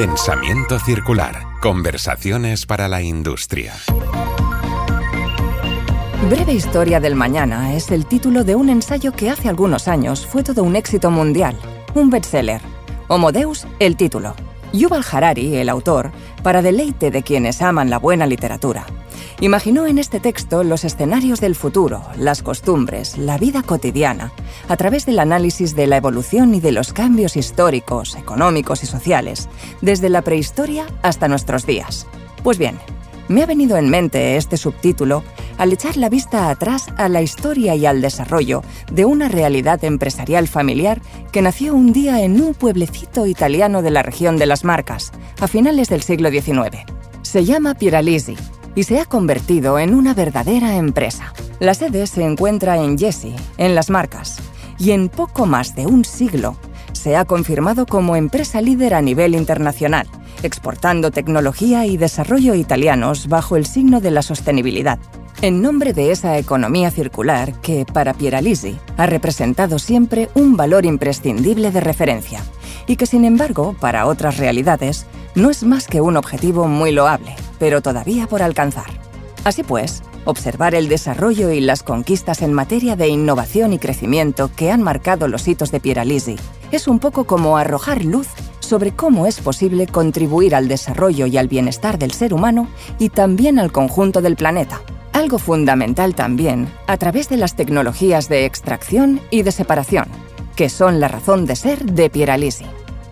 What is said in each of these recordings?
Pensamiento circular. Conversaciones para la industria. Breve Historia del Mañana es el título de un ensayo que hace algunos años fue todo un éxito mundial, un bestseller. Homo Deus, el título. Yuval Harari, el autor, para deleite de quienes aman la buena literatura, imaginó en este texto los escenarios del futuro, las costumbres, la vida cotidiana, a través del análisis de la evolución y de los cambios históricos, económicos y sociales, desde la prehistoria hasta nuestros días. Pues bien, me ha venido en mente este subtítulo al echar la vista atrás a la historia y al desarrollo de una realidad empresarial familiar que nació un día en un pueblecito italiano de la región de las Marcas, a finales del siglo XIX. Se llama Pieralisi y se ha convertido en una verdadera empresa. La sede se encuentra en Jesi, en las Marcas, y en poco más de un siglo se ha confirmado como empresa líder a nivel internacional, exportando tecnología y desarrollo italianos bajo el signo de la sostenibilidad en nombre de esa economía circular que, para Pieralisi, ha representado siempre un valor imprescindible de referencia y que, sin embargo, para otras realidades, no es más que un objetivo muy loable, pero todavía por alcanzar. Así pues, observar el desarrollo y las conquistas en materia de innovación y crecimiento que han marcado los hitos de Pieralisi es un poco como arrojar luz sobre cómo es posible contribuir al desarrollo y al bienestar del ser humano y también al conjunto del planeta algo fundamental también a través de las tecnologías de extracción y de separación, que son la razón de ser de Pieralisi.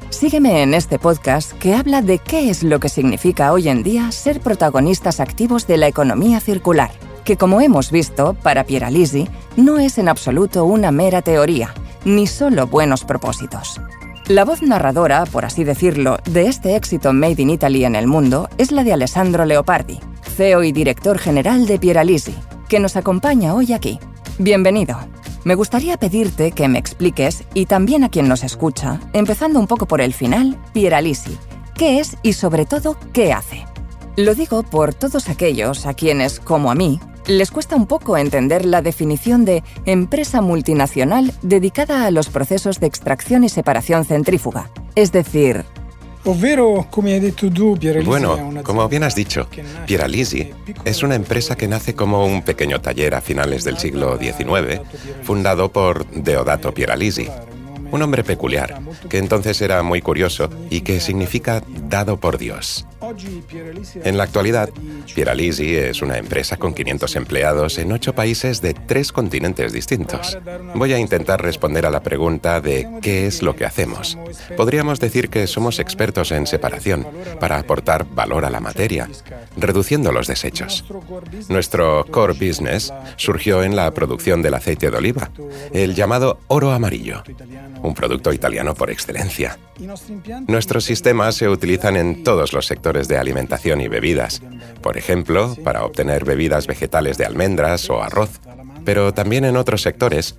Sígueme en este podcast que habla de qué es lo que significa hoy en día ser protagonistas activos de la economía circular, que como hemos visto, para Pieralisi, no es en absoluto una mera teoría, ni solo buenos propósitos. La voz narradora, por así decirlo, de este éxito Made in Italy en el mundo es la de Alessandro Leopardi, CEO y director general de Pieralisi, que nos acompaña hoy aquí. Bienvenido. Me gustaría pedirte que me expliques, y también a quien nos escucha, empezando un poco por el final, Pieralisi. ¿Qué es y sobre todo qué hace? Lo digo por todos aquellos a quienes, como a mí, les cuesta un poco entender la definición de empresa multinacional dedicada a los procesos de extracción y separación centrífuga. Es decir, bueno, como bien has dicho, Pieralisi es una empresa que nace como un pequeño taller a finales del siglo XIX, fundado por Deodato Pieralisi, un hombre peculiar, que entonces era muy curioso y que significa dado por Dios. En la actualidad, Pieralisi es una empresa con 500 empleados en ocho países de tres continentes distintos. Voy a intentar responder a la pregunta de qué es lo que hacemos. Podríamos decir que somos expertos en separación para aportar valor a la materia, reduciendo los desechos. Nuestro core business surgió en la producción del aceite de oliva, el llamado oro amarillo, un producto italiano por excelencia. Nuestros sistemas se utilizan en todos los sectores de alimentación y bebidas, por ejemplo, para obtener bebidas vegetales de almendras o arroz, pero también en otros sectores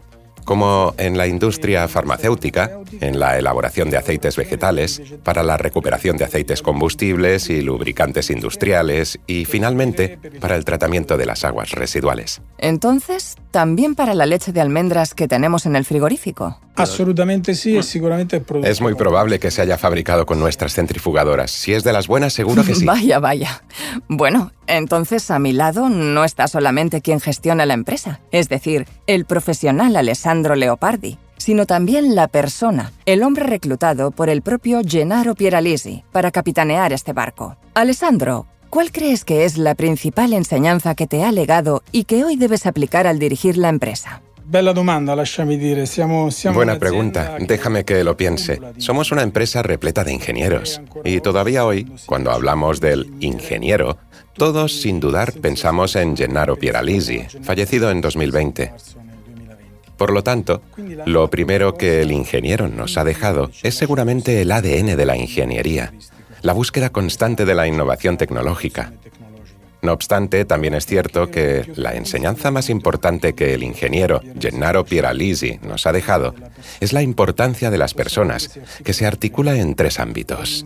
como en la industria farmacéutica, en la elaboración de aceites vegetales, para la recuperación de aceites combustibles y lubricantes industriales y finalmente para el tratamiento de las aguas residuales. Entonces, también para la leche de almendras que tenemos en el frigorífico. Absolutamente sí, es seguramente Es muy probable que se haya fabricado con nuestras centrifugadoras. Si es de las buenas, seguro que sí. vaya, vaya. Bueno, entonces a mi lado no está solamente quien gestiona la empresa, es decir, el profesional Alessandro Leopardi, sino también la persona, el hombre reclutado por el propio Gennaro Pieralisi para capitanear este barco. Alessandro, ¿cuál crees que es la principal enseñanza que te ha legado y que hoy debes aplicar al dirigir la empresa? Buena pregunta. Déjame que lo piense. Somos una empresa repleta de ingenieros. Y todavía hoy, cuando hablamos del ingeniero, todos sin dudar pensamos en Gennaro Pieralisi, fallecido en 2020. Por lo tanto, lo primero que el ingeniero nos ha dejado es seguramente el ADN de la ingeniería, la búsqueda constante de la innovación tecnológica. No obstante, también es cierto que la enseñanza más importante que el ingeniero Gennaro Pieralisi nos ha dejado es la importancia de las personas, que se articula en tres ámbitos.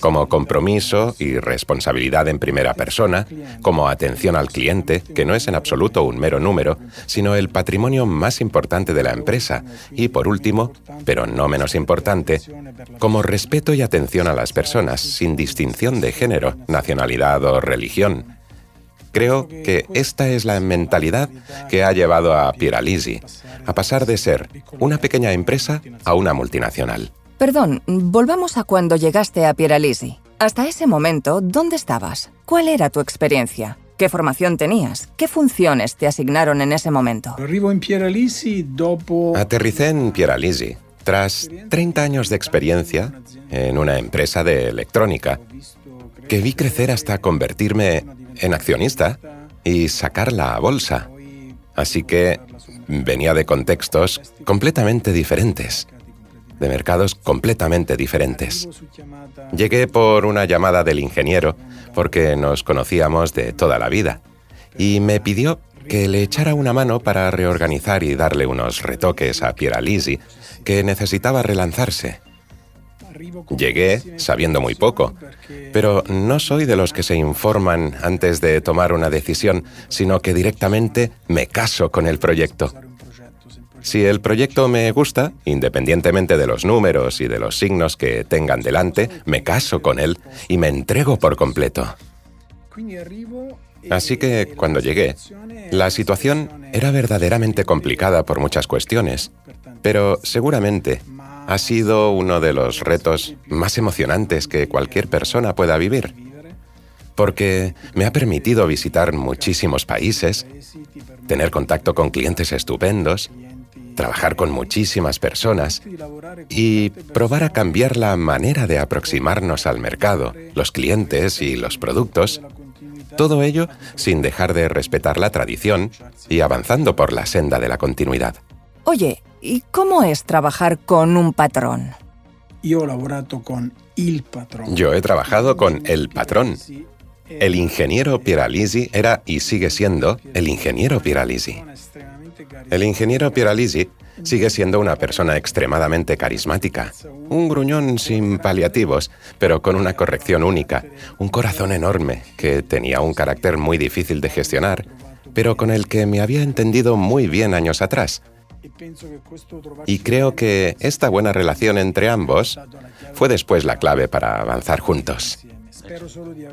Como compromiso y responsabilidad en primera persona, como atención al cliente, que no es en absoluto un mero número, sino el patrimonio más importante de la empresa, y por último, pero no menos importante, como respeto y atención a las personas, sin distinción de género, nacionalidad o religión. Creo que esta es la mentalidad que ha llevado a Pieralisi a pasar de ser una pequeña empresa a una multinacional. Perdón, volvamos a cuando llegaste a Pieralisi. Hasta ese momento, ¿dónde estabas? ¿Cuál era tu experiencia? ¿Qué formación tenías? ¿Qué funciones te asignaron en ese momento? Aterricé en Pieralisi tras 30 años de experiencia en una empresa de electrónica que vi crecer hasta convertirme en accionista y sacarla a bolsa. Así que venía de contextos completamente diferentes, de mercados completamente diferentes. Llegué por una llamada del ingeniero, porque nos conocíamos de toda la vida, y me pidió que le echara una mano para reorganizar y darle unos retoques a Pieralisi, que necesitaba relanzarse. Llegué sabiendo muy poco, pero no soy de los que se informan antes de tomar una decisión, sino que directamente me caso con el proyecto. Si el proyecto me gusta, independientemente de los números y de los signos que tengan delante, me caso con él y me entrego por completo. Así que cuando llegué, la situación era verdaderamente complicada por muchas cuestiones, pero seguramente ha sido uno de los retos más emocionantes que cualquier persona pueda vivir, porque me ha permitido visitar muchísimos países, tener contacto con clientes estupendos, trabajar con muchísimas personas y probar a cambiar la manera de aproximarnos al mercado, los clientes y los productos, todo ello sin dejar de respetar la tradición y avanzando por la senda de la continuidad. Oye, ¿y cómo es trabajar con un patrón? Yo he trabajado con el patrón. El ingeniero Pieralisi era y sigue siendo el ingeniero Pieralisi. El ingeniero Pieralisi sigue siendo una persona extremadamente carismática, un gruñón sin paliativos, pero con una corrección única, un corazón enorme que tenía un carácter muy difícil de gestionar, pero con el que me había entendido muy bien años atrás. Y creo que esta buena relación entre ambos fue después la clave para avanzar juntos.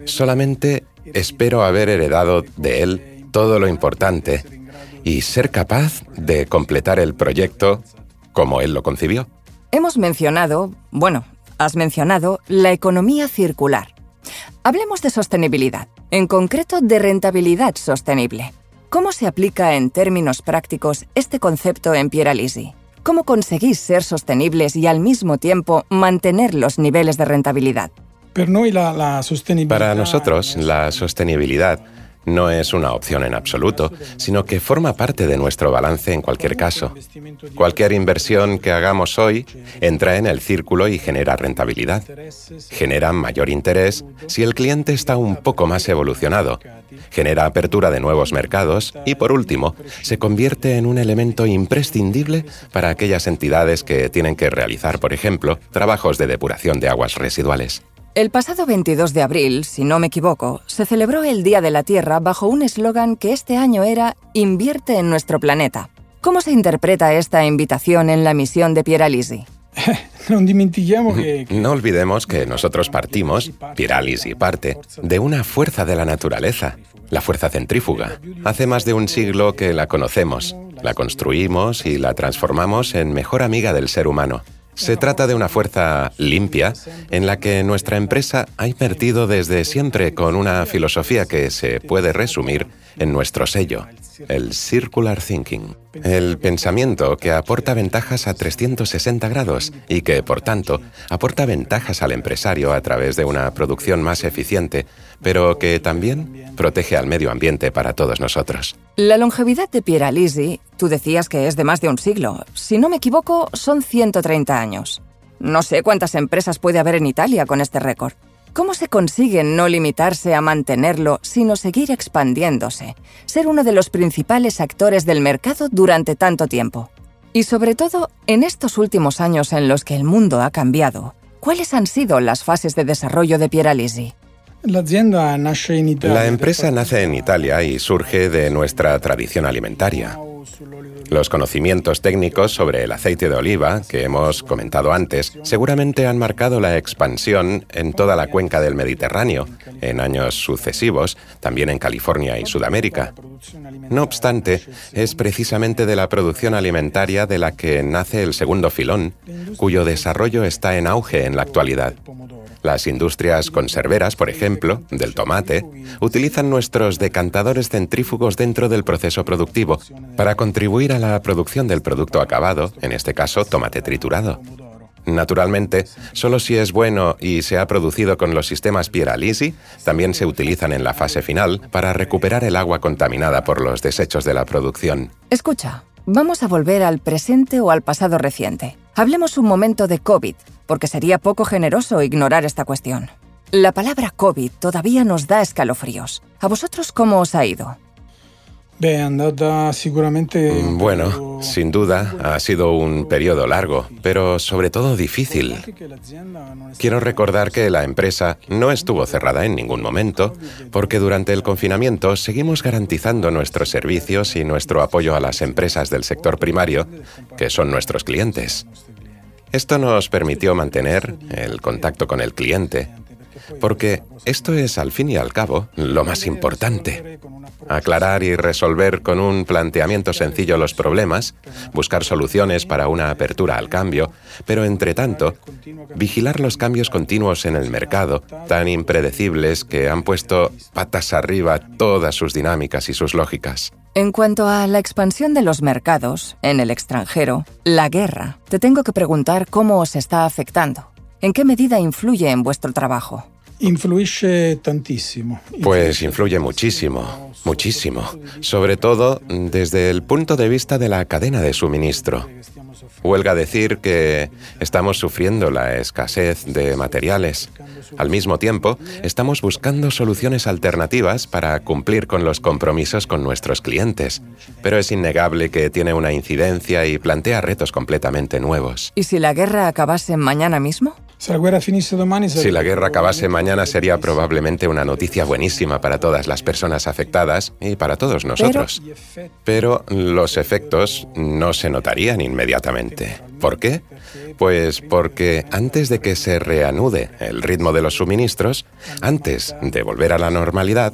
Solamente espero haber heredado de él todo lo importante y ser capaz de completar el proyecto como él lo concibió. Hemos mencionado, bueno, has mencionado la economía circular. Hablemos de sostenibilidad, en concreto de rentabilidad sostenible. ¿Cómo se aplica en términos prácticos este concepto en Pieralisi? ¿Cómo conseguís ser sostenibles y al mismo tiempo mantener los niveles de rentabilidad? Para nosotros, la sostenibilidad no es una opción en absoluto, sino que forma parte de nuestro balance en cualquier caso. Cualquier inversión que hagamos hoy entra en el círculo y genera rentabilidad. Genera mayor interés si el cliente está un poco más evolucionado. Genera apertura de nuevos mercados y, por último, se convierte en un elemento imprescindible para aquellas entidades que tienen que realizar, por ejemplo, trabajos de depuración de aguas residuales. El pasado 22 de abril, si no me equivoco, se celebró el Día de la Tierra bajo un eslogan que este año era Invierte en nuestro planeta. ¿Cómo se interpreta esta invitación en la misión de Pieralisi? No olvidemos que nosotros partimos, Pieralisi parte, de una fuerza de la naturaleza, la fuerza centrífuga. Hace más de un siglo que la conocemos, la construimos y la transformamos en mejor amiga del ser humano. Se trata de una fuerza limpia en la que nuestra empresa ha invertido desde siempre con una filosofía que se puede resumir en nuestro sello, el Circular Thinking. El pensamiento que aporta ventajas a 360 grados y que, por tanto, aporta ventajas al empresario a través de una producción más eficiente, pero que también protege al medio ambiente para todos nosotros. La longevidad de Pieralisi, tú decías que es de más de un siglo. Si no me equivoco, son 130 años. No sé cuántas empresas puede haber en Italia con este récord. ¿Cómo se consigue no limitarse a mantenerlo, sino seguir expandiéndose, ser uno de los principales actores del mercado durante tanto tiempo? Y sobre todo, en estos últimos años en los que el mundo ha cambiado, ¿cuáles han sido las fases de desarrollo de Pieralisi? La empresa nace en Italia y surge de nuestra tradición alimentaria. Los conocimientos técnicos sobre el aceite de oliva, que hemos comentado antes, seguramente han marcado la expansión en toda la cuenca del Mediterráneo, en años sucesivos, también en California y Sudamérica. No obstante, es precisamente de la producción alimentaria de la que nace el segundo filón, cuyo desarrollo está en auge en la actualidad. Las industrias conserveras, por ejemplo, del tomate, utilizan nuestros decantadores centrífugos dentro del proceso productivo para contribuir a la producción del producto acabado, en este caso tomate triturado. Naturalmente, solo si es bueno y se ha producido con los sistemas Pieralisi, también se utilizan en la fase final para recuperar el agua contaminada por los desechos de la producción. Escucha, vamos a volver al presente o al pasado reciente. Hablemos un momento de COVID, porque sería poco generoso ignorar esta cuestión. La palabra COVID todavía nos da escalofríos. ¿A vosotros cómo os ha ido? Bueno, sin duda ha sido un periodo largo, pero sobre todo difícil. Quiero recordar que la empresa no estuvo cerrada en ningún momento, porque durante el confinamiento seguimos garantizando nuestros servicios y nuestro apoyo a las empresas del sector primario, que son nuestros clientes. Esto nos permitió mantener el contacto con el cliente, porque esto es al fin y al cabo lo más importante. Aclarar y resolver con un planteamiento sencillo los problemas, buscar soluciones para una apertura al cambio, pero entre tanto, vigilar los cambios continuos en el mercado, tan impredecibles que han puesto patas arriba todas sus dinámicas y sus lógicas. En cuanto a la expansión de los mercados en el extranjero, la guerra, te tengo que preguntar cómo os está afectando. ¿En qué medida influye en vuestro trabajo? Influye tantísimo. Pues influye muchísimo, muchísimo. Sobre todo desde el punto de vista de la cadena de suministro. Huelga decir que estamos sufriendo la escasez de materiales. Al mismo tiempo, estamos buscando soluciones alternativas para cumplir con los compromisos con nuestros clientes. Pero es innegable que tiene una incidencia y plantea retos completamente nuevos. ¿Y si la guerra acabase mañana mismo? Si la guerra acabase mañana sería probablemente una noticia buenísima para todas las personas afectadas y para todos nosotros. Pero los efectos no se notarían inmediatamente. ¿Por qué? Pues porque antes de que se reanude el ritmo de los suministros, antes de volver a la normalidad,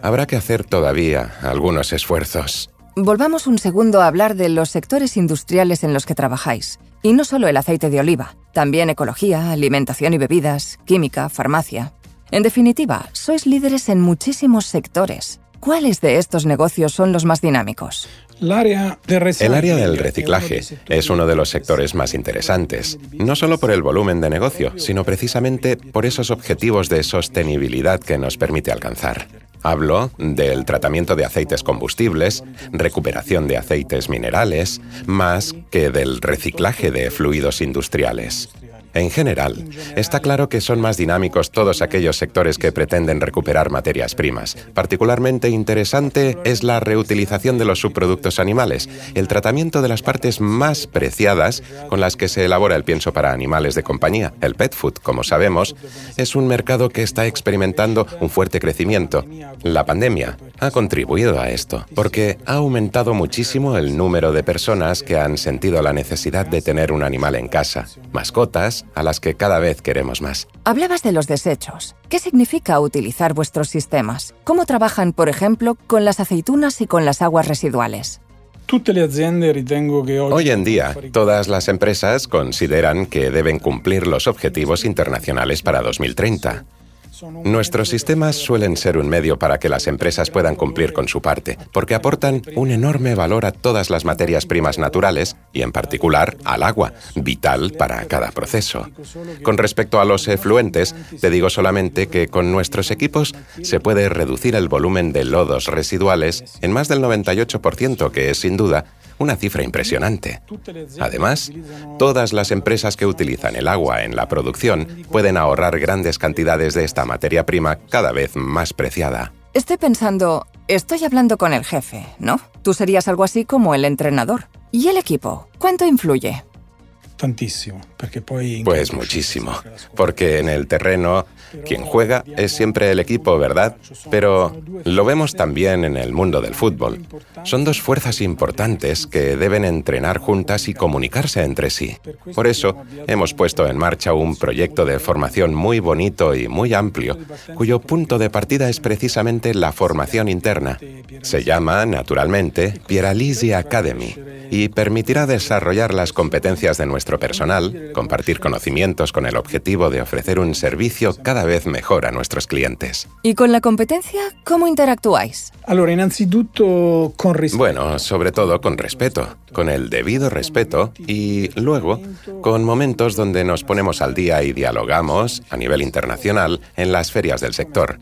habrá que hacer todavía algunos esfuerzos. Volvamos un segundo a hablar de los sectores industriales en los que trabajáis. Y no solo el aceite de oliva, también ecología, alimentación y bebidas, química, farmacia. En definitiva, sois líderes en muchísimos sectores. ¿Cuáles de estos negocios son los más dinámicos? El área del reciclaje es uno de los sectores más interesantes, no solo por el volumen de negocio, sino precisamente por esos objetivos de sostenibilidad que nos permite alcanzar. Hablo del tratamiento de aceites combustibles, recuperación de aceites minerales, más que del reciclaje de fluidos industriales. En general, está claro que son más dinámicos todos aquellos sectores que pretenden recuperar materias primas. Particularmente interesante es la reutilización de los subproductos animales, el tratamiento de las partes más preciadas con las que se elabora el pienso para animales de compañía. El pet food, como sabemos, es un mercado que está experimentando un fuerte crecimiento. La pandemia ha contribuido a esto, porque ha aumentado muchísimo el número de personas que han sentido la necesidad de tener un animal en casa, mascotas, a las que cada vez queremos más. Hablabas de los desechos. ¿Qué significa utilizar vuestros sistemas? ¿Cómo trabajan, por ejemplo, con las aceitunas y con las aguas residuales? Hoy en día, todas las empresas consideran que deben cumplir los objetivos internacionales para 2030. Nuestros sistemas suelen ser un medio para que las empresas puedan cumplir con su parte, porque aportan un enorme valor a todas las materias primas naturales y en particular al agua, vital para cada proceso. Con respecto a los efluentes, te digo solamente que con nuestros equipos se puede reducir el volumen de lodos residuales en más del 98%, que es sin duda una cifra impresionante. Además, todas las empresas que utilizan el agua en la producción pueden ahorrar grandes cantidades de esta materia prima cada vez más preciada. Estoy pensando, estoy hablando con el jefe, ¿no? Tú serías algo así como el entrenador. ¿Y el equipo? ¿Cuánto influye? Tantísimo, porque Pues muchísimo, porque en el terreno quien juega es siempre el equipo, ¿verdad? Pero lo vemos también en el mundo del fútbol. Son dos fuerzas importantes que deben entrenar juntas y comunicarse entre sí. Por eso hemos puesto en marcha un proyecto de formación muy bonito y muy amplio, cuyo punto de partida es precisamente la formación interna. Se llama, naturalmente, Pieralisi Academy y permitirá desarrollar las competencias de nuestro personal, compartir conocimientos con el objetivo de ofrecer un servicio cada vez mejor a nuestros clientes. ¿Y con la competencia cómo interactuáis? Bueno, sobre todo con respeto, con el debido respeto y luego con momentos donde nos ponemos al día y dialogamos a nivel internacional en las ferias del sector,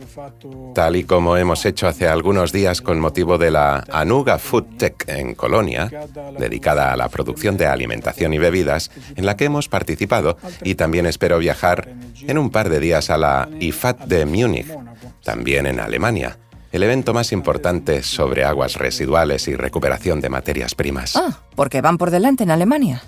tal y como hemos hecho hace algunos días con motivo de la Anuga Food Tech en Colonia, dedicada a la producción de alimentación y bebidas, en la que hemos participado y también espero viajar en un par de días a la IFAT de Múnich, también en Alemania el evento más importante sobre aguas residuales y recuperación de materias primas. Ah, porque van por delante en Alemania.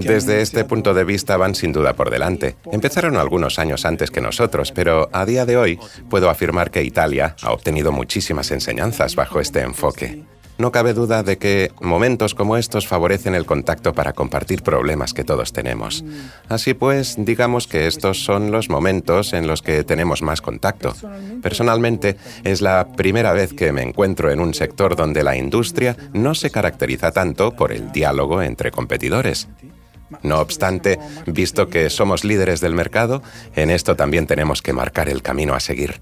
Desde este punto de vista van sin duda por delante. Empezaron algunos años antes que nosotros, pero a día de hoy puedo afirmar que Italia ha obtenido muchísimas enseñanzas bajo este enfoque. No cabe duda de que momentos como estos favorecen el contacto para compartir problemas que todos tenemos. Así pues, digamos que estos son los momentos en los que tenemos más contacto. Personalmente, es la primera vez que me encuentro en un sector donde la industria no se caracteriza tanto por el diálogo entre competidores. No obstante, visto que somos líderes del mercado, en esto también tenemos que marcar el camino a seguir.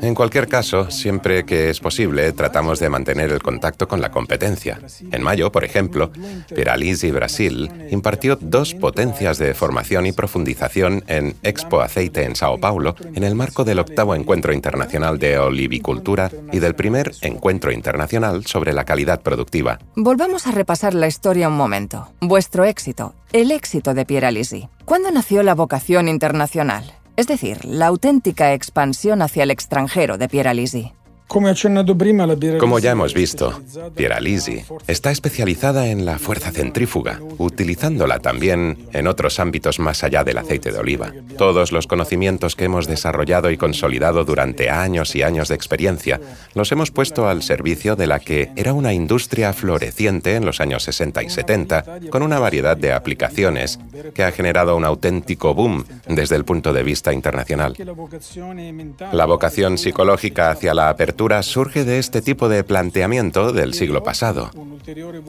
En cualquier caso, siempre que es posible, tratamos de mantener el contacto con la competencia. En mayo, por ejemplo, Peralisi Brasil impartió dos potencias de formación y profundización en Expo Aceite en Sao Paulo en el marco del octavo Encuentro Internacional de Olivicultura y del primer Encuentro Internacional sobre la Calidad Productiva. Volvamos a repasar la historia un momento vuestro éxito, el éxito de Pieralisi. ¿Cuándo nació la vocación internacional? Es decir, la auténtica expansión hacia el extranjero de Pieralisi. Como ya hemos visto, Pieralisi está especializada en la fuerza centrífuga, utilizándola también en otros ámbitos más allá del aceite de oliva. Todos los conocimientos que hemos desarrollado y consolidado durante años y años de experiencia los hemos puesto al servicio de la que era una industria floreciente en los años 60 y 70, con una variedad de aplicaciones que ha generado un auténtico boom desde el punto de vista internacional. La vocación psicológica hacia la apertura surge de este tipo de planteamiento del siglo pasado.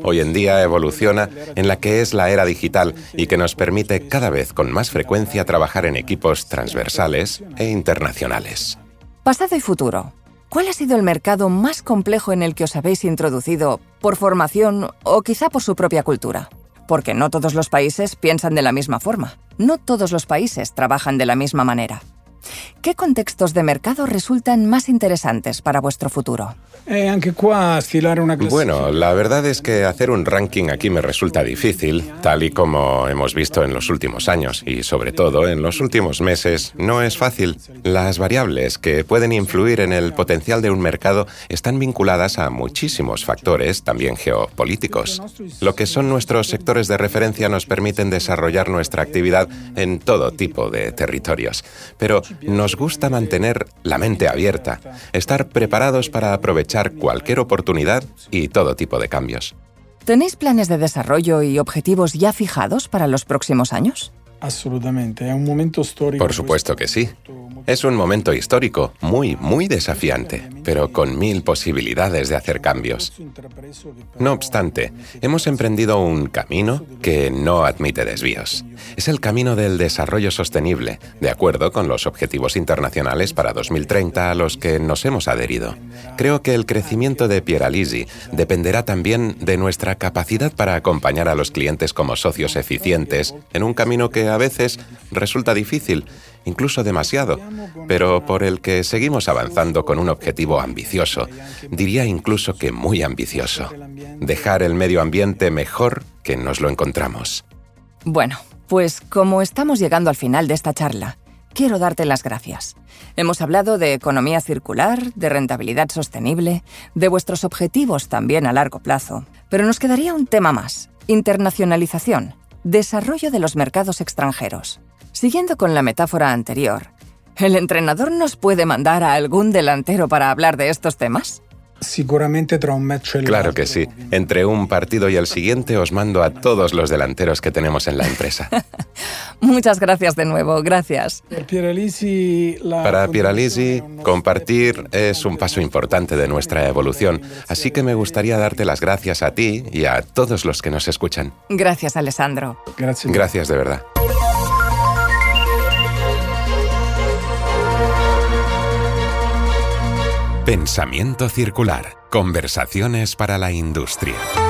Hoy en día evoluciona en la que es la era digital y que nos permite cada vez con más frecuencia trabajar en equipos transversales e internacionales. Pasado y futuro. ¿Cuál ha sido el mercado más complejo en el que os habéis introducido por formación o quizá por su propia cultura? Porque no todos los países piensan de la misma forma. No todos los países trabajan de la misma manera. ¿Qué contextos de mercado resultan más interesantes para vuestro futuro? Eh, bueno, la verdad es que hacer un ranking aquí me resulta difícil, tal y como hemos visto en los últimos años y sobre todo en los últimos meses, no es fácil. Las variables que pueden influir en el potencial de un mercado están vinculadas a muchísimos factores, también geopolíticos. Lo que son nuestros sectores de referencia nos permiten desarrollar nuestra actividad en todo tipo de territorios. Pero nos gusta mantener la mente abierta, estar preparados para aprovechar cualquier oportunidad y todo tipo de cambios. ¿Tenéis planes de desarrollo y objetivos ya fijados para los próximos años? Absolutamente, es un momento histórico. Por supuesto que sí. Es un momento histórico, muy, muy desafiante, pero con mil posibilidades de hacer cambios. No obstante, hemos emprendido un camino que no admite desvíos. Es el camino del desarrollo sostenible, de acuerdo con los objetivos internacionales para 2030 a los que nos hemos adherido. Creo que el crecimiento de Pieralisi dependerá también de nuestra capacidad para acompañar a los clientes como socios eficientes en un camino que a veces resulta difícil incluso demasiado, pero por el que seguimos avanzando con un objetivo ambicioso, diría incluso que muy ambicioso, dejar el medio ambiente mejor que nos lo encontramos. Bueno, pues como estamos llegando al final de esta charla, quiero darte las gracias. Hemos hablado de economía circular, de rentabilidad sostenible, de vuestros objetivos también a largo plazo, pero nos quedaría un tema más, internacionalización, desarrollo de los mercados extranjeros. Siguiendo con la metáfora anterior, ¿el entrenador nos puede mandar a algún delantero para hablar de estos temas? Seguramente tra un match Claro que sí. Entre un partido y el siguiente os mando a todos los delanteros que tenemos en la empresa. Muchas gracias de nuevo, gracias. Para Pieralisi, compartir es un paso importante de nuestra evolución, así que me gustaría darte las gracias a ti y a todos los que nos escuchan. Gracias, Alessandro. Gracias. Gracias de verdad. Pensamiento circular. Conversaciones para la industria.